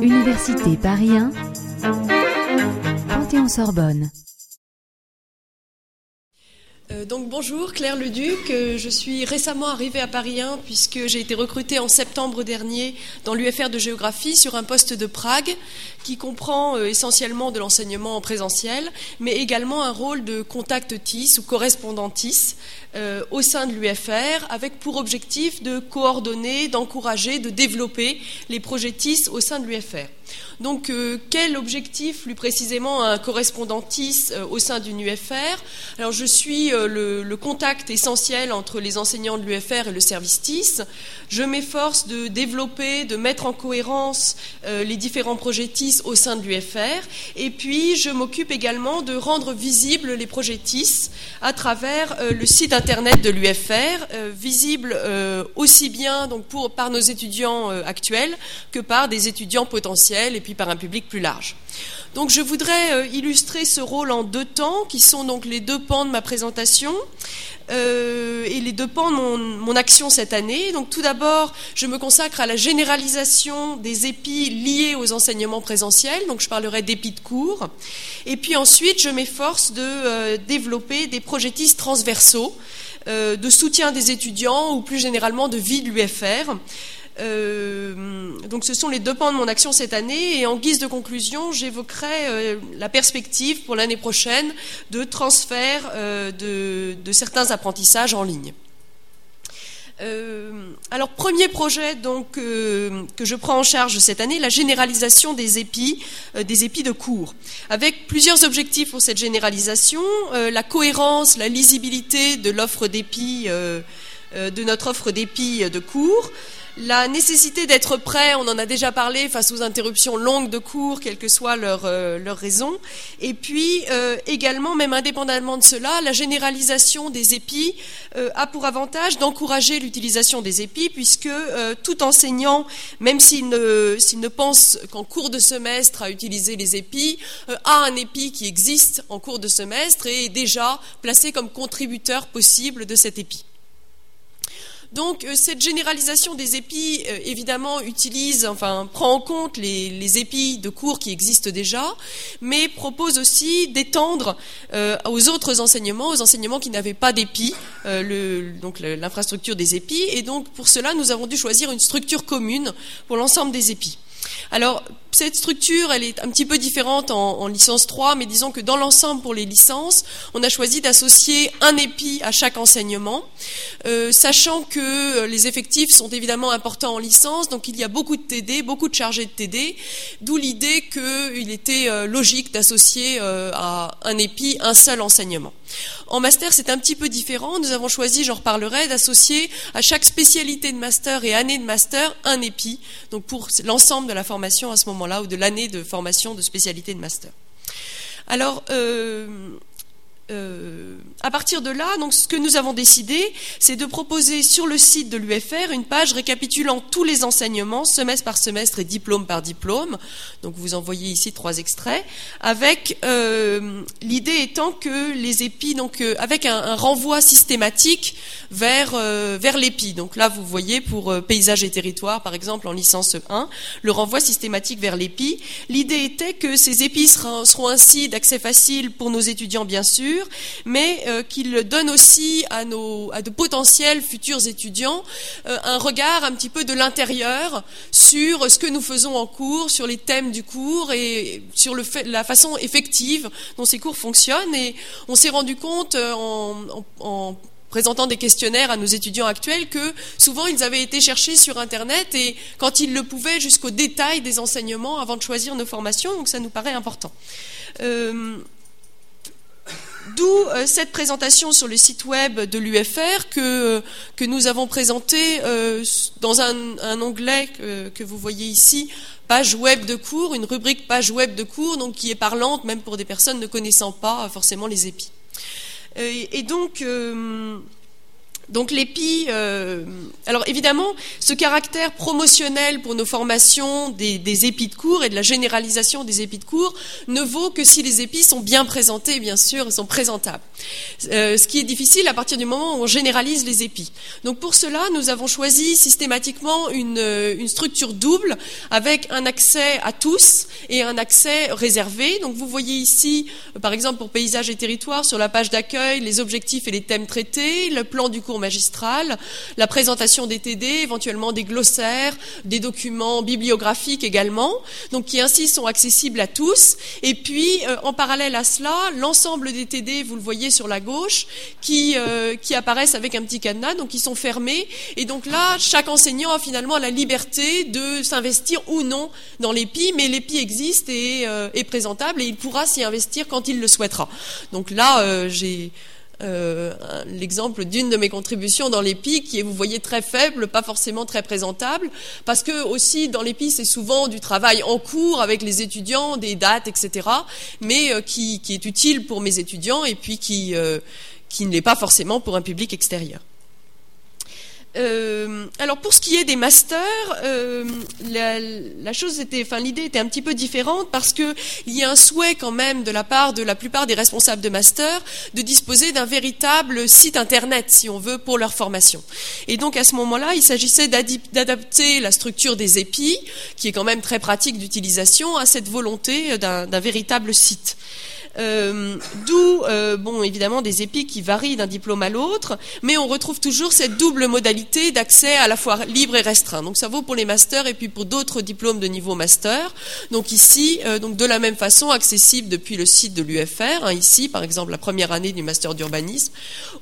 Université Paris 1, Panthéon-Sorbonne. Euh, donc bonjour, Claire Leduc. Euh, je suis récemment arrivée à Paris 1 puisque j'ai été recrutée en septembre dernier dans l'UFR de géographie sur un poste de Prague qui comprend euh, essentiellement de l'enseignement en présentiel, mais également un rôle de contact TIS ou correspondant TIS au sein de l'UFR avec pour objectif de coordonner, d'encourager, de développer les projets TIS au sein de l'UFR. Donc, euh, quel objectif, plus précisément, un correspondantis euh, au sein d'une UFR Alors, je suis euh, le, contact essentiel entre les enseignants de l'UFR et le service TIS. Je m'efforce de développer, de mettre en cohérence les différents projets TIS au sein de l'UFR. Et puis, je m'occupe également de rendre visibles les projets TIS à travers le site internet de l'UFR, visible aussi bien par nos étudiants actuels que par des étudiants potentiels et puis par un public plus large. Donc je voudrais euh, illustrer ce rôle en deux temps, qui sont donc les deux pans de ma présentation. Euh, et les deux pans de mon, action cette année. Donc tout d'abord, je me consacre à la généralisation des épis liés aux enseignements présentiels. Donc je parlerai d'épis de cours. Et puis ensuite, je m'efforce de euh, développer des projetistes transversaux de soutien des étudiants ou plus généralement de vie de l'UFR. Euh, donc ce sont les deux pans de mon action cette année et en guise de conclusion, j'évoquerai euh, la perspective pour l'année prochaine de transfert euh, de, certains apprentissages en ligne. alors premier projet donc que je prends en charge cette année, la généralisation des épis, des épis de cours, avec plusieurs objectifs pour cette généralisation la cohérence, la lisibilité de l'offre d'épis, de notre offre d'épis de cours, la nécessité d'être prêt, on en a déjà parlé, face aux interruptions longues de cours, quelle que soit leur, euh, raison. Et puis euh, également, même indépendamment de cela, la généralisation des épis euh, a pour avantage d'encourager l'utilisation des épis, puisque tout enseignant, même s'il ne, s'il ne pense qu'en cours de semestre à utiliser les épis, a un épi qui existe en cours de semestre et est déjà placé comme contributeur possible de cet épi. Donc euh, cette généralisation des épis, euh, évidemment, utilise, enfin, prend en compte les, épis de cours qui existent déjà, mais propose aussi d'étendre euh, aux autres enseignements, aux enseignements qui n'avaient pas d'épis, donc l'infrastructure des épis. Et donc pour cela, nous avons dû choisir une structure commune pour l'ensemble des épis. Alors, cette structure, elle est un petit peu différente en, licence 3, mais disons que dans l'ensemble, pour les licences, on a choisi d'associer un épi à chaque enseignement, euh, sachant que les effectifs sont évidemment importants en licence, donc il y a beaucoup de TD, beaucoup de chargés de TD, d'où l'idée qu'il était euh, logique d'associer euh, à un épi un seul enseignement. En master, c'est un petit peu différent. Nous avons choisi, j'en reparlerai, d'associer à chaque spécialité de master et année de master un épi, donc pour l'ensemble de la formation à ce moment-là, ou de l'année de formation de spécialité de master. Alors, euh, euh, à partir de là, donc, ce que nous avons décidé, c'est de proposer sur le site de l'UFR une page récapitulant tous les enseignements, semestre par semestre et diplôme par diplôme. Donc vous en voyez ici trois extraits, avec euh, l'idée étant que les épis, donc euh, avec un, renvoi systématique vers vers l'épi. Donc là, vous voyez pour paysage et territoire, par exemple en licence 1, le renvoi systématique vers l'épi. L'idée était que ces épis seront ainsi d'accès facile pour nos étudiants, bien sûr mais euh, qu'il donne aussi à, nos, à de potentiels futurs étudiants euh, un regard un petit peu de l'intérieur sur ce que nous faisons en cours, sur les thèmes du cours et sur la façon effective dont ces cours fonctionnent. Et on s'est rendu compte euh, en, présentant des questionnaires à nos étudiants actuels que souvent ils avaient été cherchés sur Internet et quand ils le pouvaient jusqu'au détail des enseignements avant de choisir nos formations, donc ça nous paraît important. D'où euh, cette présentation sur le site web de l'UFR que, que nous avons présenté euh, dans un, onglet que, vous voyez ici, page web de cours, une rubrique page web de cours, donc qui est parlante même pour des personnes ne connaissant pas forcément les épis. Euh, et, donc, donc l'EPI Alors évidemment, ce caractère promotionnel pour nos formations des, épis de cours et de la généralisation des épis de cours ne vaut que si les épis sont bien présentés, bien sûr, sont présentables. Euh, ce qui est difficile à partir du moment où on généralise les épis. Donc pour cela, nous avons choisi systématiquement une, une structure double avec un accès à tous et un accès réservé. Donc vous voyez ici, par exemple pour paysage et territoire, sur la page d'accueil, les objectifs et les thèmes traités, le plan du cours magistral, la présentation des TD, éventuellement des glossaires, des documents bibliographiques également, donc qui ainsi sont accessibles à tous. Et puis, euh, en parallèle à cela, l'ensemble des TD, vous le voyez sur la gauche, qui, euh, qui apparaissent avec un petit cadenas, donc qui sont fermés. Et donc là, chaque enseignant a finalement la liberté de s'investir ou non dans l'EPI, mais l'EPI existe et euh, est présentable et il pourra s'y investir quand il le souhaitera. Donc là, j'ai euh, l'exemple d'une de mes contributions dans l'EPI qui est, vous voyez, très faible, pas forcément très présentable, parce que aussi dans l'EPI, c'est souvent du travail en cours avec les étudiants, des dates, etc., mais euh, qui, est utile pour mes étudiants et puis qui, euh, qui ne l'est pas forcément pour un public extérieur. Euh, alors pour ce qui est des masters, euh, la, chose était, enfin l'idée était un petit peu différente parce que il y a un souhait quand même de la part de la plupart des responsables de master de disposer d'un véritable site internet, si on veut, pour leur formation. Et donc à ce moment-là, il s'agissait d'adapter la structure des épis, qui est quand même très pratique d'utilisation, à cette volonté d'un véritable site. Euh, d'où, euh, bon, évidemment, des épis qui varient d'un diplôme à l'autre, mais on retrouve toujours cette double modalité d'accès à la fois libre et restreint. Donc ça vaut pour les masters et puis pour d'autres diplômes de niveau master. Donc ici, euh, donc de la même façon, accessible depuis le site de l'UFR. Hein, ici, par exemple, la première année du master d'urbanisme,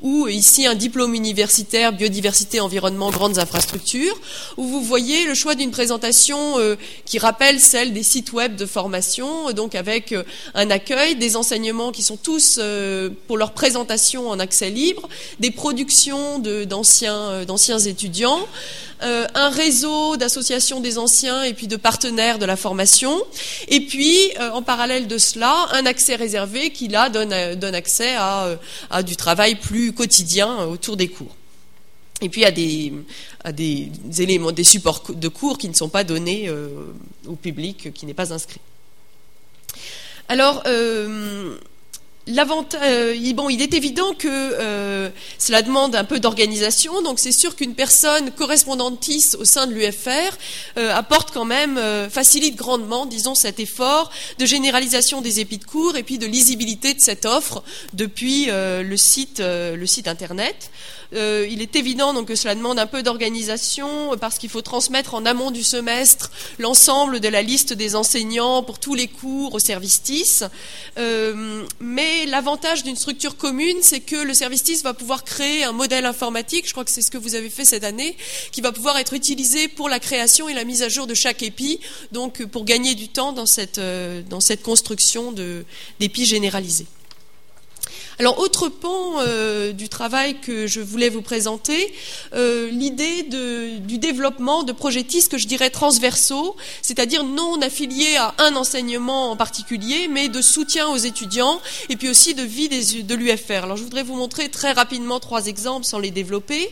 ou ici un diplôme universitaire biodiversité, environnement, grandes infrastructures, où vous voyez le choix d'une présentation qui rappelle celle des sites web de formation, donc avec un accueil des enseignements qui sont tous euh, pour leur présentation en accès libre, des productions euh, d'anciens étudiants, euh, un réseau d'associations des anciens et puis de partenaires de la formation, et puis en parallèle de cela, un accès réservé qui là donne, accès à, du travail plus quotidien autour des cours. Et puis à des éléments, des supports de cours qui ne sont pas donnés au public qui n'est pas inscrit. Alors, euh, euh, il est évident que euh, cela demande un peu d'organisation, donc c'est sûr qu'une personne correspondantiste au sein de l'UFR apporte quand même, facilite grandement, disons, cet effort de généralisation des épis de cours et puis de lisibilité de cette offre depuis le site internet. Euh, il est évident donc que cela demande un peu d'organisation parce qu'il faut transmettre en amont du semestre l'ensemble de la liste des enseignants pour tous les cours au service TIS. Euh, mais l'avantage d'une structure commune, c'est que le service TIS va pouvoir créer un modèle informatique, je crois que c'est ce que vous avez fait cette année, qui va pouvoir être utilisé pour la création et la mise à jour de chaque épi, donc pour gagner du temps dans cette, euh, dans cette construction d'épis généralisés. Alors, autre pan euh, du travail que je voulais vous présenter, euh, l'idée du développement de projets TIS que je dirais transversaux, c'est-à-dire non affiliés à un enseignement en particulier, mais de soutien aux étudiants et puis aussi de vie de l'UFR. Alors, je voudrais vous montrer très rapidement trois exemples sans les développer.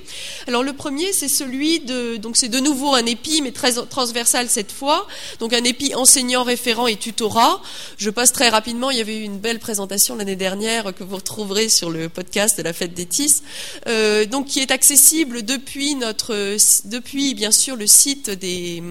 Alors, le premier, c'est celui de, donc c'est de nouveau un épi, mais très transversal cette fois, donc un épi enseignant, référent et tutorat. Je passe très rapidement, il y avait eu une belle présentation l'année dernière que vous retrouvez trouverez sur le podcast de la fête des Tis, euh, donc qui est accessible depuis notre, depuis bien sûr le site des,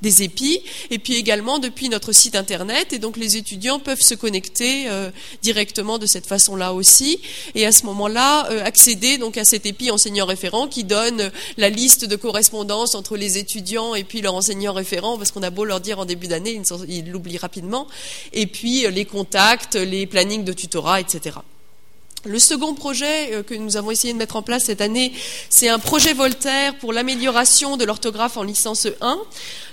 des épis, et puis également depuis notre site internet, et donc les étudiants peuvent se connecter euh, directement de cette façon-là aussi, et à ce moment-là euh, accéder donc à cet épi enseignant référent qui donne la liste de correspondance entre les étudiants et puis leur enseignant référent, parce qu'on a beau leur dire en début d'année, ils l'oublient rapidement, et puis les contacts, les plannings de tutorat, etc. Le second projet euh, que nous avons essayé de mettre en place cette année, c'est un projet Voltaire pour l'amélioration de l'orthographe en licence 1.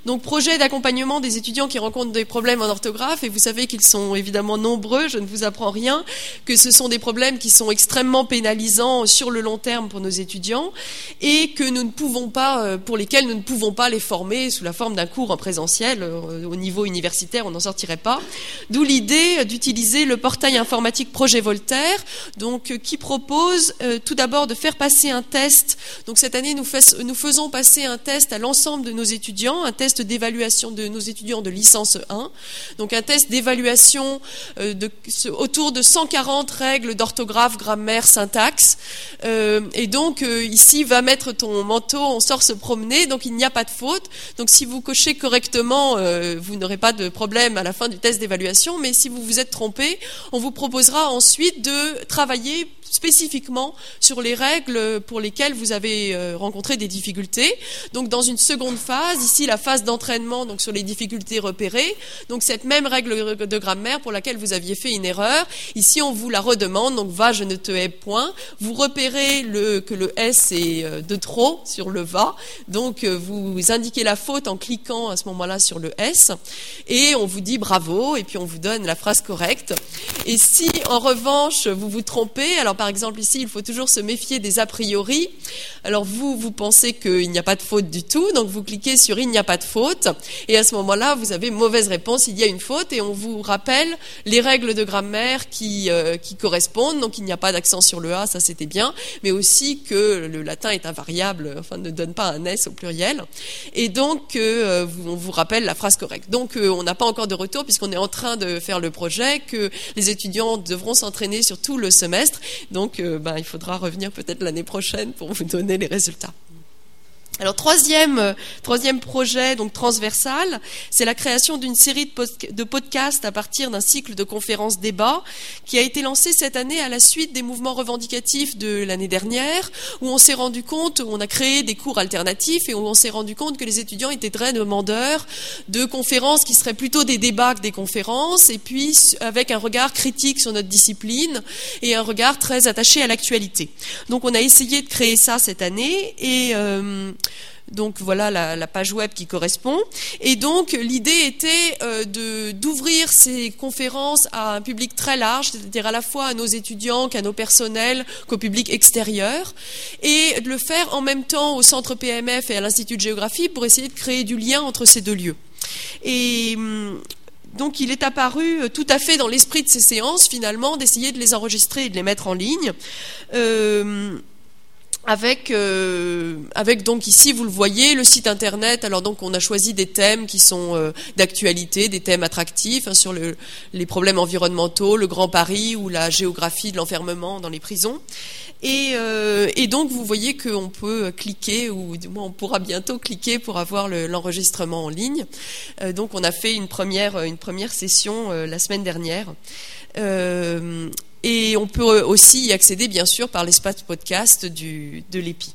Donc projet d'accompagnement des étudiants qui rencontrent des problèmes en orthographe, et vous savez qu'ils sont évidemment nombreux, je ne vous apprends rien, que ce sont des problèmes qui sont extrêmement pénalisants sur le long terme pour nos étudiants, et que nous ne pouvons pas, euh, pour lesquels nous ne pouvons pas les former sous la forme d'un cours en présentiel. Euh, au niveau universitaire, on n'en sortirait pas. D'où l'idée d'utiliser le portail informatique Projet Voltaire, donc euh, qui propose tout d'abord de faire passer un test. Donc cette année, nous, faisons passer un test à l'ensemble de nos étudiants, un test d'évaluation de nos étudiants de licence 1, donc un test d'évaluation euh, autour de 140 règles d'orthographe, grammaire, syntaxe. Euh, et donc euh, ici, va mettre ton manteau, on sort se promener, donc il n'y a pas de faute. Donc si vous cochez correctement, vous n'aurez pas de problème à la fin du test d'évaluation, mais si vous vous êtes trompé, on vous proposera ensuite de travailler spécifiquement sur les règles pour lesquelles vous avez rencontré des difficultés. Donc dans une seconde phase, ici la phase d'entraînement donc sur les difficultés repérées, donc cette même règle de grammaire pour laquelle vous aviez fait une erreur, ici on vous la redemande, donc va je ne te hais point. Vous repérez le, que le S est euh, de trop sur le va, donc euh, vous indiquez la faute en cliquant à ce moment-là sur le S. Et on vous dit bravo. Et puis on vous donne la phrase correcte. Et si en revanche vous vous trompez, alors par exemple ici, il faut toujours se méfier des a priori. Alors vous, vous pensez qu'il n'y a pas de faute du tout, donc vous cliquez sur il n'y a pas de faute, et à ce moment-là, vous avez mauvaise réponse, il y a une faute, et on vous rappelle les règles de grammaire qui, euh, qui correspondent, donc il n'y a pas d'accent sur le A, ça c'était bien, mais aussi que le latin est invariable, enfin ne donne pas un S au pluriel, et donc euh, on vous rappelle la phrase correcte. Donc euh, on n'a pas encore de retour puisqu'on est en train de faire le projet, que les étudiants devront s'entraîner sur tout le semestre, donc, ben, il faudra revenir peut-être l'année prochaine pour vous donner les résultats. Alors troisième, euh, troisième projet donc transversal, c'est la création d'une série de, podcasts à partir d'un cycle de conférences débats qui a été lancé cette année à la suite des mouvements revendicatifs de l'année dernière, où on s'est rendu compte, on a créé des cours alternatifs et où on s'est rendu compte que les étudiants étaient très demandeurs de conférences qui seraient plutôt des débats que des conférences, et puis avec un regard critique sur notre discipline et un regard très attaché à l'actualité. Donc on a essayé de créer ça cette année et euh, donc voilà la, page web qui correspond. Et donc l'idée était euh, d'ouvrir ces conférences à un public très large, c'est-à-dire à la fois à nos étudiants qu'à nos personnels, qu'au public extérieur, et de le faire en même temps au centre PMF et à l'Institut de géographie pour essayer de créer du lien entre ces deux lieux. Et hum, donc il est apparu euh, tout à fait dans l'esprit de ces séances finalement d'essayer de les enregistrer et de les mettre en ligne. Euh, avec, euh, avec donc ici vous le voyez le site internet. Alors donc on a choisi des thèmes qui sont euh, d'actualité, des thèmes attractifs hein, sur le, les problèmes environnementaux, le Grand Paris ou la géographie de l'enfermement dans les prisons. Et, euh, donc vous voyez qu'on peut cliquer ou on pourra bientôt cliquer pour avoir l'enregistrement en ligne. donc on a fait une première une première session la semaine dernière. Et on peut aussi y accéder, bien sûr, par l'espace podcast du, de l'EPI.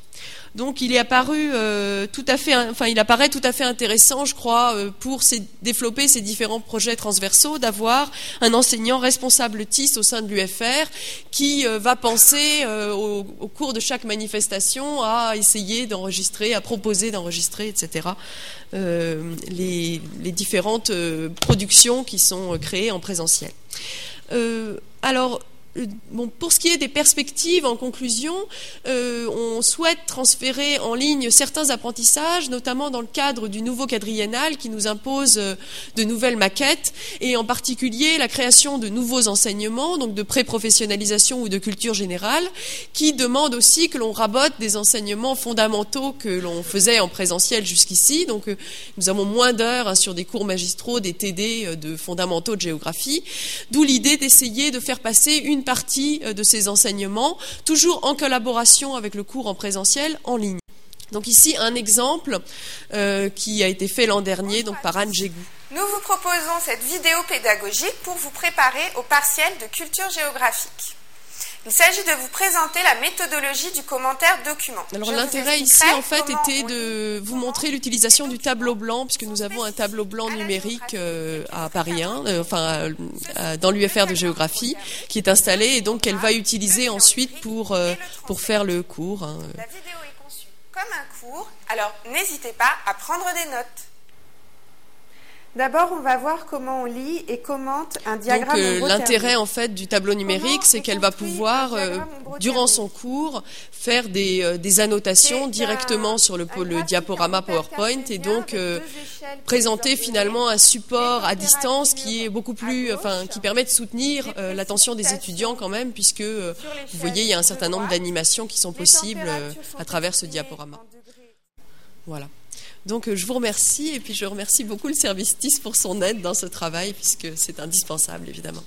Donc il est apparu euh, tout à fait, enfin il apparaît tout à fait intéressant, je crois, euh, pour développer ces différents projets transversaux, d'avoir un enseignant responsable TIS au sein de l'UFR qui euh, va penser au, cours de chaque manifestation à essayer d'enregistrer, à proposer d'enregistrer, etc. Les, différentes productions qui sont créées en présentiel. alors Bon, pour ce qui est des perspectives, en conclusion, euh, on souhaite transférer en ligne certains apprentissages, notamment dans le cadre du nouveau quadriennal qui nous impose euh, de nouvelles maquettes, et en particulier la création de nouveaux enseignements, donc de pré-professionnalisation ou de culture générale, qui demandent aussi que l'on rabote des enseignements fondamentaux que l'on faisait en présentiel jusqu'ici. Donc, euh, nous avons moins d'heures hein, sur des cours magistraux, des TD de fondamentaux de géographie, d'où l'idée d'essayer de faire passer une partie euh, de ces enseignements, toujours en collaboration avec le cours en présentiel en ligne. Donc ici, un exemple euh, qui a été fait l'an dernier par Anne Gégou. Nous vous proposons cette vidéo pédagogique pour vous préparer au partiel de culture géographique. Il s'agit de vous présenter la méthodologie du commentaire document. Alors l'intérêt ici en fait était de vous montrer l'utilisation du tableau blanc puisque nous avons un tableau blanc numérique euh, à Paris 1, euh, enfin dans l'UFR de géographie qui est installé et donc qu'elle va utiliser ensuite pour euh, pour faire le cours. Hein. La vidéo est conçue comme un cours, alors n'hésitez pas à prendre des notes. D'abord, on va voir comment on lit et commente un diagramme. Donc euh, l'intérêt en fait du tableau numérique, c'est qu'elle va pouvoir, euh, durant son cours, faire des, euh, des annotations directement sur le, le diaporama PowerPoint et donc présenter finalement un support à distance qui est beaucoup plus, enfin, qui permet de soutenir l'attention des étudiants quand même, puisque vous voyez, il y a un certain nombre d'animations qui sont possibles à travers ce diaporama. Voilà. Donc euh, je vous remercie et puis je remercie beaucoup le service TIS pour son aide dans ce travail puisque c'est indispensable évidemment.